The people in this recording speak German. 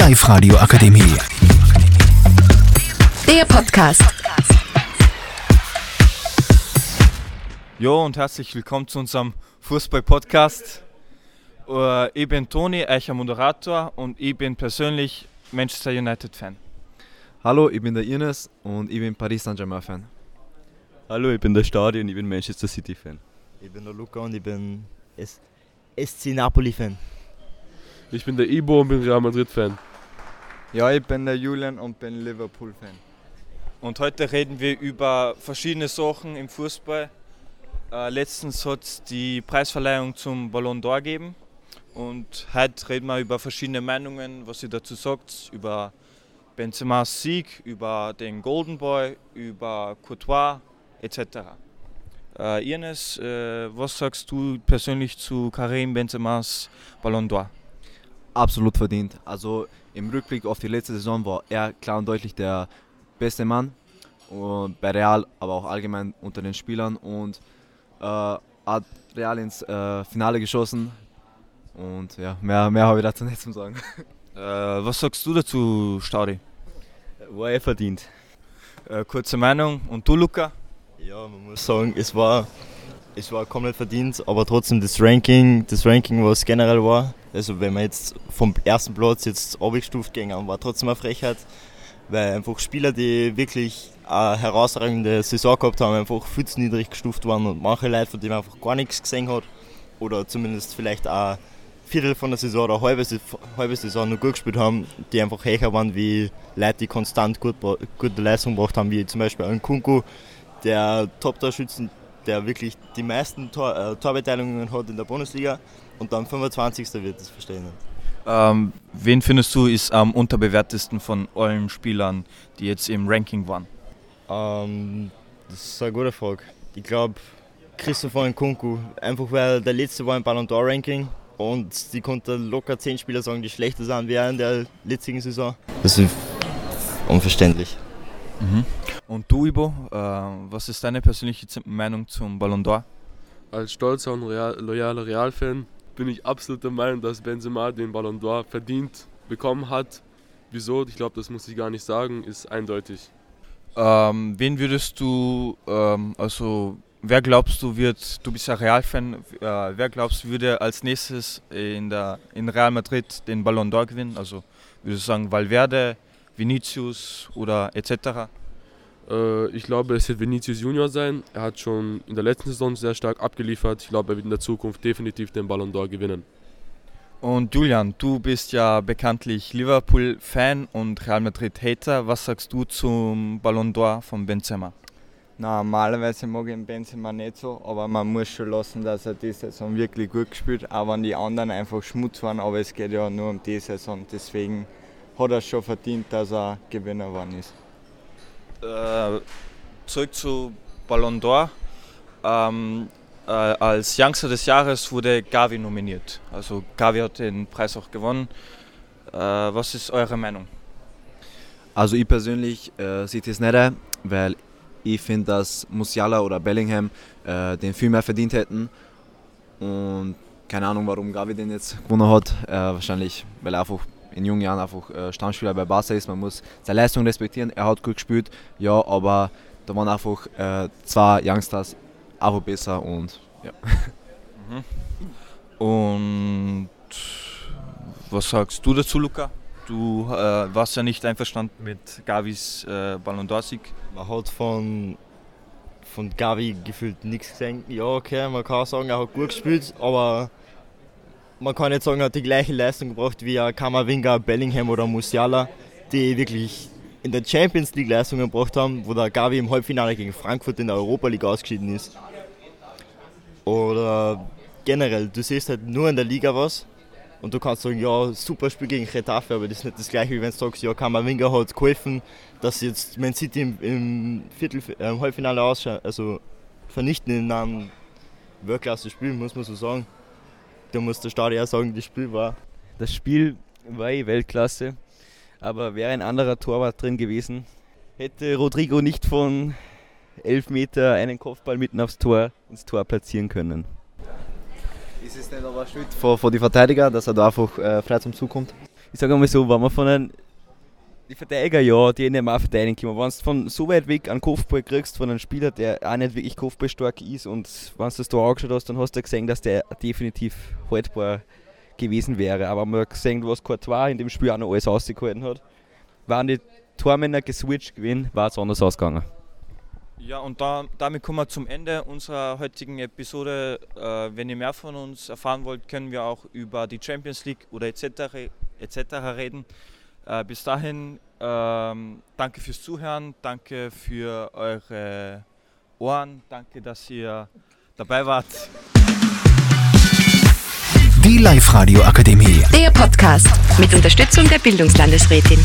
Live Radio Akademie. Der Podcast. Jo und herzlich willkommen zu unserem Fußball-Podcast. Äh, Ich bin Toni, euer Moderator und ich bin persönlich Manchester United-Fan. Hallo, ich bin der Ines und ich bin Paris Saint-Germain-Fan. Hallo, ich bin der Stadi und ich bin Manchester City-Fan. Ich bin der Luca und ich bin SC Napoli-Fan. Ich bin der Ibo und bin Real Madrid-Fan. Ja, ich bin der Julian und bin Liverpool-Fan. Und heute reden wir über verschiedene Sachen im Fußball. Äh, letztens hat es die Preisverleihung zum Ballon d'Or gegeben. Und heute reden wir über verschiedene Meinungen, was ihr dazu sagt, über Benzemas Sieg, über den Golden Boy, über Courtois etc. Äh, Ines, äh, was sagst du persönlich zu Karim Benzemas Ballon d'Or? Absolut verdient. Also im Rückblick auf die letzte Saison war er klar und deutlich der beste Mann. Und bei Real, aber auch allgemein unter den Spielern. Und äh, hat Real ins äh, Finale geschossen. Und ja, mehr, mehr habe ich dazu nicht zu sagen. Äh, was sagst du dazu, Staudi? War er verdient. Äh, kurze Meinung. Und du, Luca? Ja, man muss sagen, es war, es war komplett verdient, aber trotzdem das Ranking, das Ranking, was generell war, also wenn man jetzt vom ersten Platz jetzt abgestuft gegangen, war trotzdem eine Frechheit, weil einfach Spieler, die wirklich eine herausragende Saison gehabt haben, einfach viel zu niedrig gestuft waren und manche Leute, von denen man einfach gar nichts gesehen hat oder zumindest vielleicht auch Viertel von der Saison oder halbe, halbe Saison nur gut gespielt haben, die einfach höher waren wie Leute, die konstant gut, gute Leistung gebracht haben, wie zum Beispiel ein Kunku, der Top-Torschützen, der wirklich die meisten Tor, äh, Torbeteiligungen hat in der Bundesliga und dann 25. wird, das verstehe ich nicht. Ähm, wen findest du ist am unterbewertesten von allen Spielern, die jetzt im Ranking waren? Ähm, das ist eine gute Frage. Ich glaube, Christopher Nkunku, einfach weil der letzte war im Ballon d'Or Ranking und die konnte locker 10 Spieler sagen, die schlechter sind wie er in der letzten Saison. Das ist unverständlich. Und du, Ibo, äh, was ist deine persönliche Meinung zum Ballon d'Or? Als stolzer und real, loyaler Real-Fan bin ich absolut der Meinung, dass Benzema den Ballon d'Or verdient bekommen hat. Wieso? Ich glaube, das muss ich gar nicht sagen, ist eindeutig. Ähm, wen würdest du, ähm, also wer glaubst du wird, du bist ja Real-Fan, äh, wer glaubst du würde als nächstes in, der, in Real Madrid den Ballon d'Or gewinnen? Also würdest du sagen Valverde, Vinicius oder etc.? Äh, ich glaube, es wird Vinicius Junior sein. Er hat schon in der letzten Saison sehr stark abgeliefert. Ich glaube, er wird in der Zukunft definitiv den Ballon d'Or gewinnen. Und Julian, du bist ja bekanntlich Liverpool-Fan und Real Madrid-Hater. Was sagst du zum Ballon d'Or von Benzema? Normalerweise mag ich den Benzema nicht so, aber man muss schon lassen, dass er die Saison wirklich gut gespielt hat, auch wenn die anderen einfach Schmutz waren, aber es geht ja nur um die Saison, deswegen hat er schon verdient, dass er Gewinner geworden ist. Äh, zurück zu Ballon d'Or. Ähm, äh, als Youngster des Jahres wurde Gavi nominiert. Also Gavi hat den Preis auch gewonnen. Äh, was ist eure Meinung? Also ich persönlich äh, sehe das nicht, weil ich finde, dass Musiala oder Bellingham äh, den viel mehr verdient hätten. Und keine Ahnung, warum Gavi den jetzt gewonnen hat. Äh, wahrscheinlich, weil er einfach in jungen Jahren einfach äh, Stammspieler bei Barca ist. Man muss seine Leistung respektieren. Er hat gut gespielt, ja, aber da waren einfach äh, zwei Youngsters einfach besser und ja. Und was sagst du dazu, Luca? Du äh, warst ja nicht einverstanden mit Gavis äh, Ballon d'Or-Sieg. Man hat von, von Gavi gefühlt nichts gesehen. Ja, okay, man kann sagen, er hat gut gespielt, aber man kann nicht sagen, er hat die gleiche Leistung gebracht wie Kamavinga, Bellingham oder Musiala, die wirklich in der Champions League Leistungen gebracht haben, wo der Gavi im Halbfinale gegen Frankfurt in der Europa League ausgeschieden ist. Oder generell, du siehst halt nur in der Liga was und du kannst sagen, ja, super Spiel gegen Getafe, aber das ist nicht das gleiche, wie wenn du sagst, ja, Kamavinga hat geholfen, dass jetzt Man City im, im Viertel, äh, im Halbfinale ausschaut, also vernichten in einem Weltklasse-Spiel, muss man so sagen. Da muss der Stadion auch sagen, das Spiel war Das Spiel war eh Weltklasse, aber wäre ein anderer Torwart drin gewesen, hätte Rodrigo nicht von 11 Meter einen Kopfball mitten aufs Tor ins Tor platzieren können. Ist es nicht aber Schuld von, von den Verteidiger, dass er da einfach äh, frei zum Zug kommt? ich sage mal so, wenn man von einem die Verteidiger, ja, die nicht mehr verteidigen können. Wenn du von so weit weg einen Kopfball kriegst von einem Spieler, der auch nicht wirklich kopfballstark ist und wenn du das da angeschaut hast, dann hast du gesehen, dass der definitiv haltbar gewesen wäre. Aber man hat gesehen, was Courtois in dem Spiel auch noch alles ausgehalten hat. Waren die Tormänner geswitcht gewesen, war es anders ausgegangen. Ja, und da, damit kommen wir zum Ende unserer heutigen Episode. Äh, wenn ihr mehr von uns erfahren wollt, können wir auch über die Champions League oder etc. etc. reden. Äh, bis dahin, ähm, danke fürs Zuhören, danke für eure Ohren, danke, dass ihr dabei wart. Die Live-Radio Akademie. Der Podcast mit Unterstützung der Bildungslandesrätin.